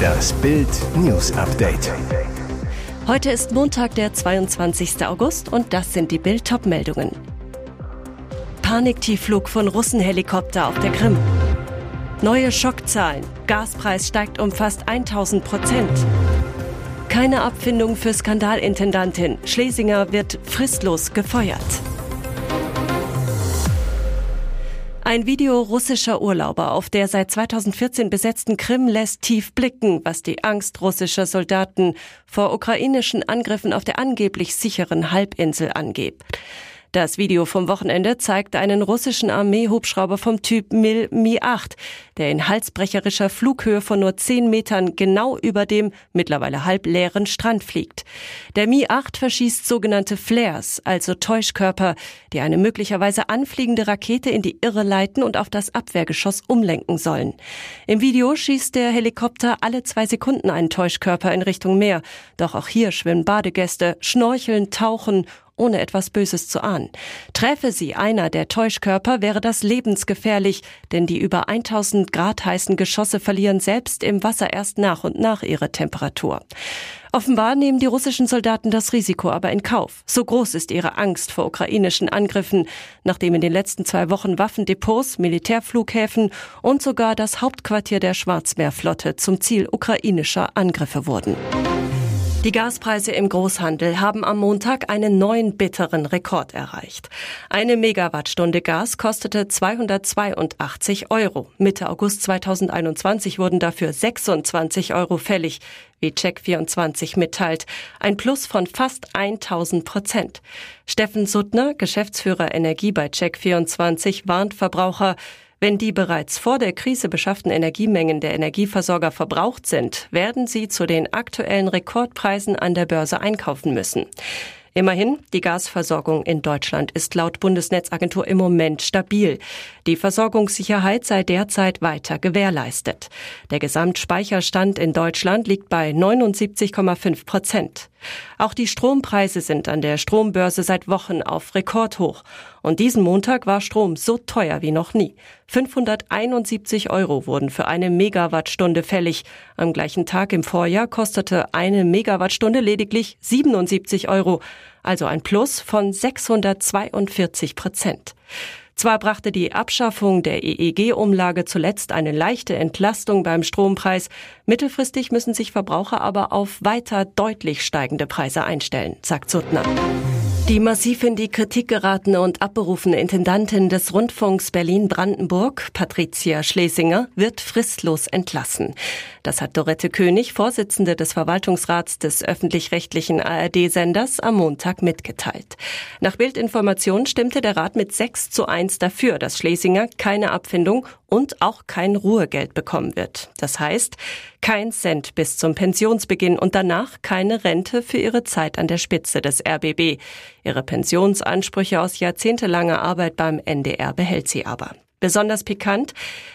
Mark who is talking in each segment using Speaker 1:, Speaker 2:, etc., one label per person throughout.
Speaker 1: Das Bild News Update.
Speaker 2: Heute ist Montag, der 22. August und das sind die Bild meldungen Paniktiefflug von Russenhelikopter auf der Krim. Neue Schockzahlen. Gaspreis steigt um fast 1000 Prozent. Keine Abfindung für Skandalintendantin. Schlesinger wird fristlos gefeuert. Ein Video russischer Urlauber auf der seit 2014 besetzten Krim lässt tief blicken, was die Angst russischer Soldaten vor ukrainischen Angriffen auf der angeblich sicheren Halbinsel angeht. Das Video vom Wochenende zeigt einen russischen Armeehubschrauber vom Typ Mil Mi-8, der in halsbrecherischer Flughöhe von nur 10 Metern genau über dem mittlerweile halb leeren Strand fliegt. Der Mi-8 verschießt sogenannte Flares, also Täuschkörper, die eine möglicherweise anfliegende Rakete in die Irre leiten und auf das Abwehrgeschoss umlenken sollen. Im Video schießt der Helikopter alle zwei Sekunden einen Täuschkörper in Richtung Meer. Doch auch hier schwimmen Badegäste, schnorcheln, tauchen ohne etwas Böses zu ahnen. Träfe sie einer der Täuschkörper, wäre das lebensgefährlich, denn die über 1000 Grad heißen Geschosse verlieren selbst im Wasser erst nach und nach ihre Temperatur. Offenbar nehmen die russischen Soldaten das Risiko aber in Kauf. So groß ist ihre Angst vor ukrainischen Angriffen, nachdem in den letzten zwei Wochen Waffendepots, Militärflughäfen und sogar das Hauptquartier der Schwarzmeerflotte zum Ziel ukrainischer Angriffe wurden. Die Gaspreise im Großhandel haben am Montag einen neuen bitteren Rekord erreicht. Eine Megawattstunde Gas kostete 282 Euro. Mitte August 2021 wurden dafür 26 Euro fällig, wie Check24 mitteilt. Ein Plus von fast 1000 Prozent. Steffen Suttner, Geschäftsführer Energie bei Check24, warnt Verbraucher, wenn die bereits vor der Krise beschafften Energiemengen der Energieversorger verbraucht sind, werden sie zu den aktuellen Rekordpreisen an der Börse einkaufen müssen. Immerhin, die Gasversorgung in Deutschland ist laut Bundesnetzagentur im Moment stabil. Die Versorgungssicherheit sei derzeit weiter gewährleistet. Der Gesamtspeicherstand in Deutschland liegt bei 79,5 Prozent. Auch die Strompreise sind an der Strombörse seit Wochen auf Rekordhoch. Und diesen Montag war Strom so teuer wie noch nie. 571 Euro wurden für eine Megawattstunde fällig. Am gleichen Tag im Vorjahr kostete eine Megawattstunde lediglich 77 Euro, also ein Plus von 642 Prozent. Zwar brachte die Abschaffung der EEG-Umlage zuletzt eine leichte Entlastung beim Strompreis, mittelfristig müssen sich Verbraucher aber auf weiter deutlich steigende Preise einstellen, sagt Suttner. Die massiv in die Kritik geratene und abberufene Intendantin des Rundfunks Berlin-Brandenburg, Patricia Schlesinger, wird fristlos entlassen. Das hat Dorette König, Vorsitzende des Verwaltungsrats des öffentlich-rechtlichen ARD-Senders, am Montag mitgeteilt. Nach Bildinformation stimmte der Rat mit 6 zu 1 dafür, dass Schlesinger keine Abfindung und auch kein Ruhegeld bekommen wird. Das heißt, kein Cent bis zum Pensionsbeginn und danach keine Rente für ihre Zeit an der Spitze des RBB. Ihre Pensionsansprüche aus jahrzehntelanger Arbeit beim NDR behält sie aber. Besonders pikant,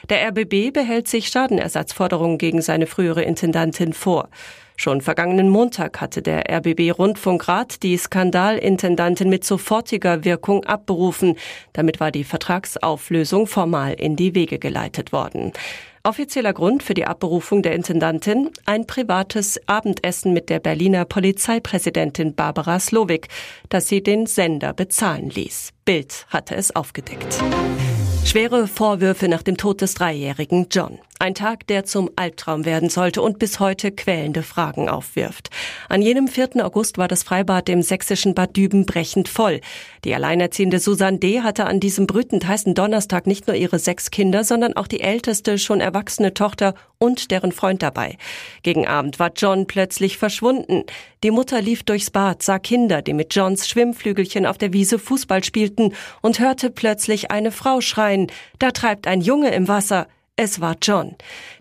Speaker 2: der RBB behält sich Schadenersatzforderungen gegen seine frühere Intendantin vor. Schon vergangenen Montag hatte der RBB Rundfunkrat die Skandalintendantin mit sofortiger Wirkung abberufen. Damit war die Vertragsauflösung formal in die Wege geleitet worden. Offizieller Grund für die Abberufung der Intendantin ein privates Abendessen mit der Berliner Polizeipräsidentin Barbara Slowik, das sie den Sender bezahlen ließ. Bild hatte es aufgedeckt. Schwere Vorwürfe nach dem Tod des dreijährigen John. Ein Tag, der zum Albtraum werden sollte und bis heute quälende Fragen aufwirft. An jenem 4. August war das Freibad im sächsischen Bad Düben brechend voll. Die alleinerziehende Susanne D. hatte an diesem brütend heißen Donnerstag nicht nur ihre sechs Kinder, sondern auch die älteste, schon erwachsene Tochter und deren Freund dabei. Gegen Abend war John plötzlich verschwunden. Die Mutter lief durchs Bad, sah Kinder, die mit Johns Schwimmflügelchen auf der Wiese Fußball spielten und hörte plötzlich eine Frau schreien, da treibt ein Junge im Wasser. Es war John.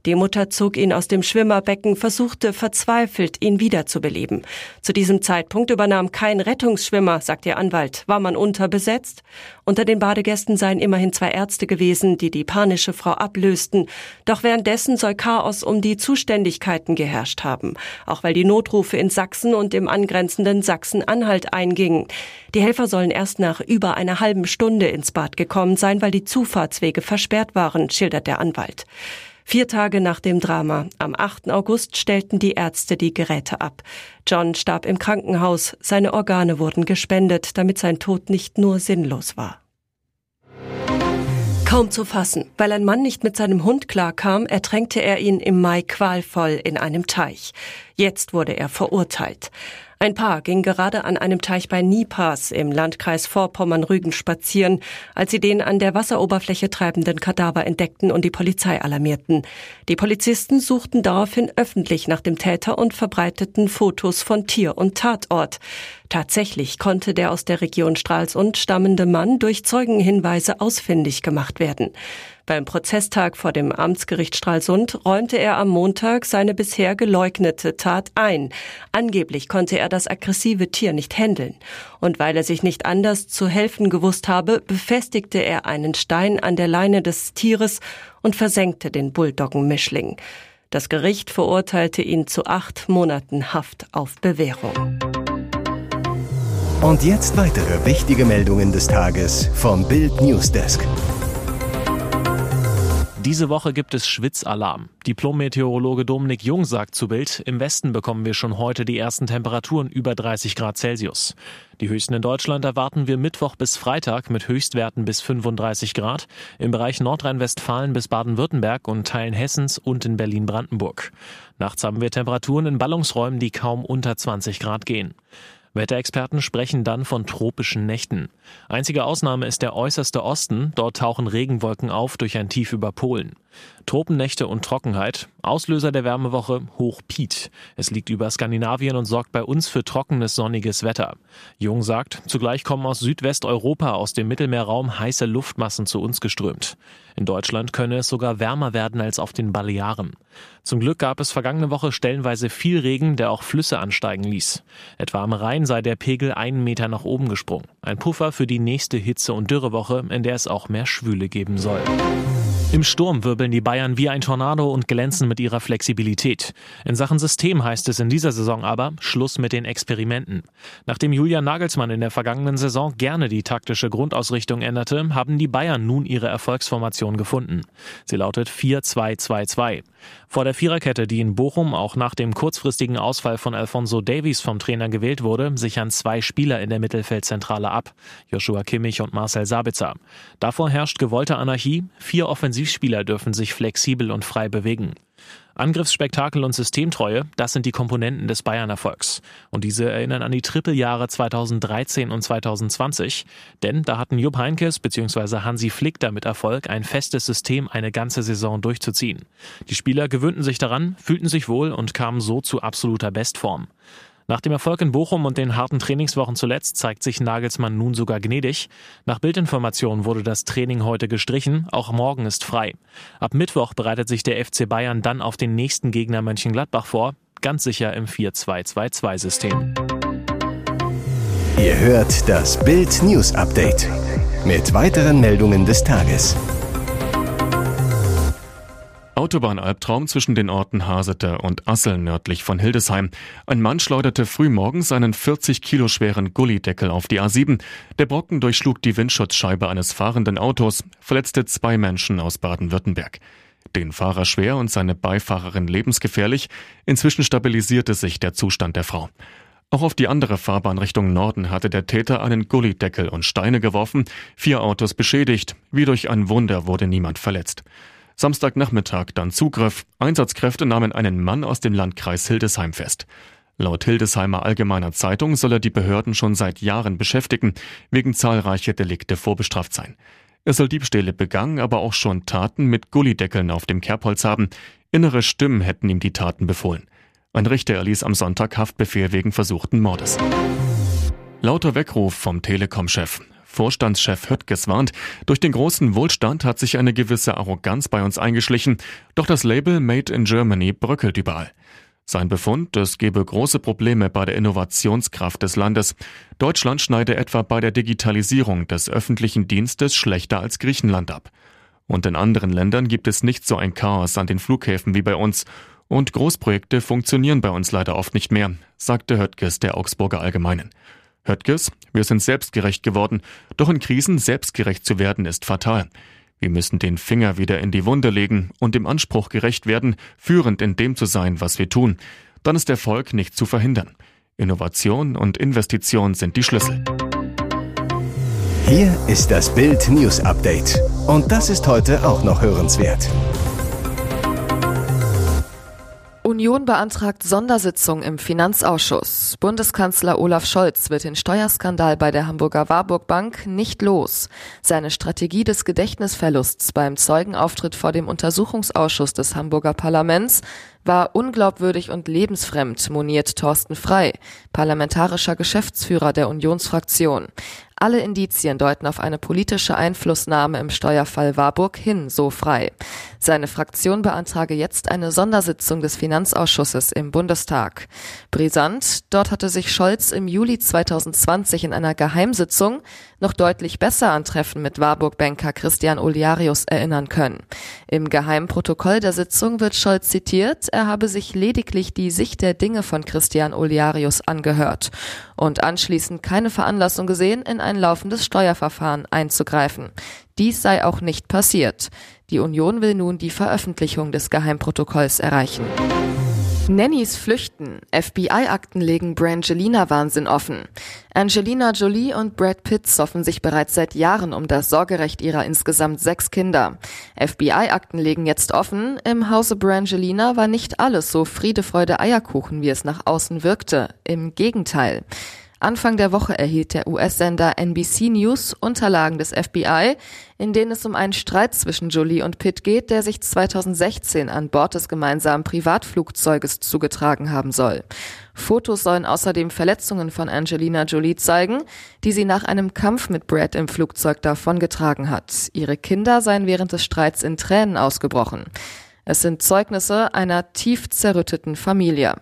Speaker 2: Die Mutter zog ihn aus dem Schwimmerbecken, versuchte verzweifelt, ihn wiederzubeleben. Zu diesem Zeitpunkt übernahm kein Rettungsschwimmer, sagt ihr Anwalt. War man unterbesetzt? Unter den Badegästen seien immerhin zwei Ärzte gewesen, die die panische Frau ablösten. Doch währenddessen soll Chaos um die Zuständigkeiten geherrscht haben. Auch weil die Notrufe in Sachsen und im angrenzenden Sachsen-Anhalt eingingen. Die Helfer sollen erst nach über einer halben Stunde ins Bad gekommen sein, weil die Zufahrtswege versperrt waren, schildert der Anwalt. Vier Tage nach dem Drama, am 8. August, stellten die Ärzte die Geräte ab. John starb im Krankenhaus. Seine Organe wurden gespendet, damit sein Tod nicht nur sinnlos war. Kaum zu fassen. Weil ein Mann nicht mit seinem Hund klarkam, ertränkte er ihn im Mai qualvoll in einem Teich. Jetzt wurde er verurteilt. Ein Paar ging gerade an einem Teich bei Niepas im Landkreis Vorpommern-Rügen spazieren, als sie den an der Wasseroberfläche treibenden Kadaver entdeckten und die Polizei alarmierten. Die Polizisten suchten daraufhin öffentlich nach dem Täter und verbreiteten Fotos von Tier und Tatort. Tatsächlich konnte der aus der Region Stralsund stammende Mann durch Zeugenhinweise ausfindig gemacht werden. Beim Prozesstag vor dem Amtsgericht Stralsund räumte er am Montag seine bisher geleugnete Tat ein. Angeblich konnte er das aggressive Tier nicht händeln. Und weil er sich nicht anders zu helfen gewusst habe, befestigte er einen Stein an der Leine des Tieres und versenkte den Bulldoggen-Mischling. Das Gericht verurteilte ihn zu acht Monaten Haft auf Bewährung.
Speaker 1: Und jetzt weitere wichtige Meldungen des Tages vom Bild Newsdesk.
Speaker 3: Diese Woche gibt es Schwitzalarm. Diplom-Meteorologe Dominik Jung sagt zu Bild, im Westen bekommen wir schon heute die ersten Temperaturen über 30 Grad Celsius. Die höchsten in Deutschland erwarten wir Mittwoch bis Freitag mit Höchstwerten bis 35 Grad, im Bereich Nordrhein-Westfalen bis Baden-Württemberg und Teilen Hessens und in Berlin-Brandenburg. Nachts haben wir Temperaturen in Ballungsräumen, die kaum unter 20 Grad gehen. Wetterexperten sprechen dann von tropischen Nächten. Einzige Ausnahme ist der äußerste Osten. Dort tauchen Regenwolken auf durch ein Tief über Polen. Tropennächte und Trockenheit. Auslöser der Wärmewoche Hoch Piet. Es liegt über Skandinavien und sorgt bei uns für trockenes, sonniges Wetter. Jung sagt, zugleich kommen aus Südwesteuropa, aus dem Mittelmeerraum heiße Luftmassen zu uns geströmt. In Deutschland könne es sogar wärmer werden als auf den Balearen. Zum Glück gab es vergangene Woche stellenweise viel Regen, der auch Flüsse ansteigen ließ. Etwa am Rhein sei der Pegel einen Meter nach oben gesprungen. Ein Puffer für die nächste Hitze- und Dürrewoche, in der es auch mehr Schwüle geben soll. Im Sturm wirbeln die Bayern wie ein Tornado und glänzen mit ihrer Flexibilität. In Sachen System heißt es in dieser Saison aber Schluss mit den Experimenten. Nachdem Julian Nagelsmann in der vergangenen Saison gerne die taktische Grundausrichtung änderte, haben die Bayern nun ihre Erfolgsformation gefunden. Sie lautet 4-2-2-2. Vor der Viererkette, die in Bochum auch nach dem kurzfristigen Ausfall von Alfonso Davies vom Trainer gewählt wurde, sichern zwei Spieler in der Mittelfeldzentrale ab. Joshua Kimmich und Marcel Sabitzer. Davor herrscht gewollte Anarchie. Vier Offensivspieler dürfen sich flexibel und frei bewegen. Angriffsspektakel und Systemtreue, das sind die Komponenten des Bayern-Erfolgs. Und diese erinnern an die Trippeljahre 2013 und 2020. Denn da hatten Jupp Heinkes bzw. Hansi Flick damit Erfolg, ein festes System eine ganze Saison durchzuziehen. Die Spieler gewöhnten sich daran, fühlten sich wohl und kamen so zu absoluter Bestform. Nach dem Erfolg in Bochum und den harten Trainingswochen zuletzt zeigt sich Nagelsmann nun sogar gnädig. Nach Bildinformationen wurde das Training heute gestrichen, auch morgen ist frei. Ab Mittwoch bereitet sich der FC Bayern dann auf den nächsten Gegner Mönchengladbach vor, ganz sicher im 4-2-2-2-System.
Speaker 1: Ihr hört das Bild News Update mit weiteren Meldungen des Tages.
Speaker 4: Autobahnalbtraum zwischen den Orten Hasete und Assel nördlich von Hildesheim. Ein Mann schleuderte frühmorgens einen 40 Kilo schweren Gullideckel auf die A7. Der Brocken durchschlug die Windschutzscheibe eines fahrenden Autos, verletzte zwei Menschen aus Baden-Württemberg. Den Fahrer schwer und seine Beifahrerin lebensgefährlich. Inzwischen stabilisierte sich der Zustand der Frau. Auch auf die andere Fahrbahn Richtung Norden hatte der Täter einen Gullideckel und Steine geworfen, vier Autos beschädigt. Wie durch ein Wunder wurde niemand verletzt. Samstagnachmittag dann Zugriff. Einsatzkräfte nahmen einen Mann aus dem Landkreis Hildesheim fest. Laut Hildesheimer Allgemeiner Zeitung soll er die Behörden schon seit Jahren beschäftigen, wegen zahlreicher Delikte vorbestraft sein. Er soll Diebstähle begangen, aber auch schon Taten mit Gullideckeln auf dem Kerbholz haben. Innere Stimmen hätten ihm die Taten befohlen. Ein Richter erließ am Sonntag Haftbefehl wegen versuchten Mordes. Lauter Weckruf vom Telekom-Chef. Vorstandschef Höttges warnt, durch den großen Wohlstand hat sich eine gewisse Arroganz bei uns eingeschlichen, doch das Label Made in Germany bröckelt überall. Sein Befund, es gebe große Probleme bei der Innovationskraft des Landes. Deutschland schneide etwa bei der Digitalisierung des öffentlichen Dienstes schlechter als Griechenland ab. Und in anderen Ländern gibt es nicht so ein Chaos an den Flughäfen wie bei uns. Und Großprojekte funktionieren bei uns leider oft nicht mehr, sagte Höttges der Augsburger Allgemeinen. Höttges, wir sind selbstgerecht geworden, doch in Krisen selbstgerecht zu werden ist fatal. Wir müssen den Finger wieder in die Wunde legen und dem Anspruch gerecht werden, führend in dem zu sein, was wir tun. Dann ist Erfolg nicht zu verhindern. Innovation und Investition sind die Schlüssel.
Speaker 1: Hier ist das Bild News Update. Und das ist heute auch noch hörenswert.
Speaker 5: Union beantragt Sondersitzung im Finanzausschuss. Bundeskanzler Olaf Scholz wird den Steuerskandal bei der Hamburger Warburg Bank nicht los. Seine Strategie des Gedächtnisverlusts beim Zeugenauftritt vor dem Untersuchungsausschuss des Hamburger Parlaments war unglaubwürdig und lebensfremd, moniert Thorsten Frei, parlamentarischer Geschäftsführer der Unionsfraktion. Alle Indizien deuten auf eine politische Einflussnahme im Steuerfall Warburg hin, so frei. Seine Fraktion beantrage jetzt eine Sondersitzung des Finanzausschusses im Bundestag. Brisant, dort hatte sich Scholz im Juli 2020 in einer Geheimsitzung noch deutlich besser an Treffen mit Warburg-Banker Christian Oliarius erinnern können. Im Geheimprotokoll der Sitzung wird Scholz zitiert, er habe sich lediglich die Sicht der Dinge von Christian Oliarius angehört und anschließend keine Veranlassung gesehen, in ein laufendes Steuerverfahren einzugreifen. Dies sei auch nicht passiert. Die Union will nun die Veröffentlichung des Geheimprotokolls erreichen. Nannys flüchten. FBI-Akten legen Brangelina-Wahnsinn offen. Angelina Jolie und Brad Pitt soffen sich bereits seit Jahren um das Sorgerecht ihrer insgesamt sechs Kinder. FBI-Akten legen jetzt offen. Im Hause Brangelina war nicht alles so Friede, Freude, Eierkuchen, wie es nach außen wirkte. Im Gegenteil. Anfang der Woche erhielt der US-Sender NBC News Unterlagen des FBI, in denen es um einen Streit zwischen Jolie und Pitt geht, der sich 2016 an Bord des gemeinsamen Privatflugzeuges zugetragen haben soll. Fotos sollen außerdem Verletzungen von Angelina Jolie zeigen, die sie nach einem Kampf mit Brad im Flugzeug davongetragen hat. Ihre Kinder seien während des Streits in Tränen ausgebrochen. Es sind Zeugnisse einer tief zerrütteten Familie.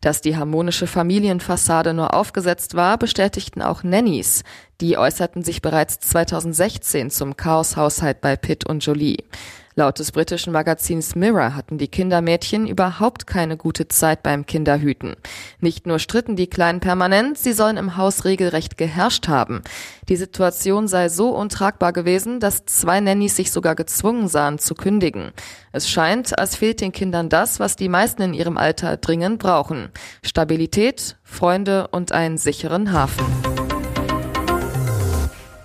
Speaker 5: Dass die harmonische Familienfassade nur aufgesetzt war, bestätigten auch Nannies. Die äußerten sich bereits 2016 zum Chaoshaushalt bei Pitt und Jolie. Laut des britischen Magazins Mirror hatten die Kindermädchen überhaupt keine gute Zeit beim Kinderhüten. Nicht nur stritten die Kleinen permanent, sie sollen im Haus regelrecht geherrscht haben. Die Situation sei so untragbar gewesen, dass zwei Nannies sich sogar gezwungen sahen zu kündigen. Es scheint, als fehlt den Kindern das, was die meisten in ihrem Alter dringend brauchen. Stabilität, Freunde und einen sicheren Hafen.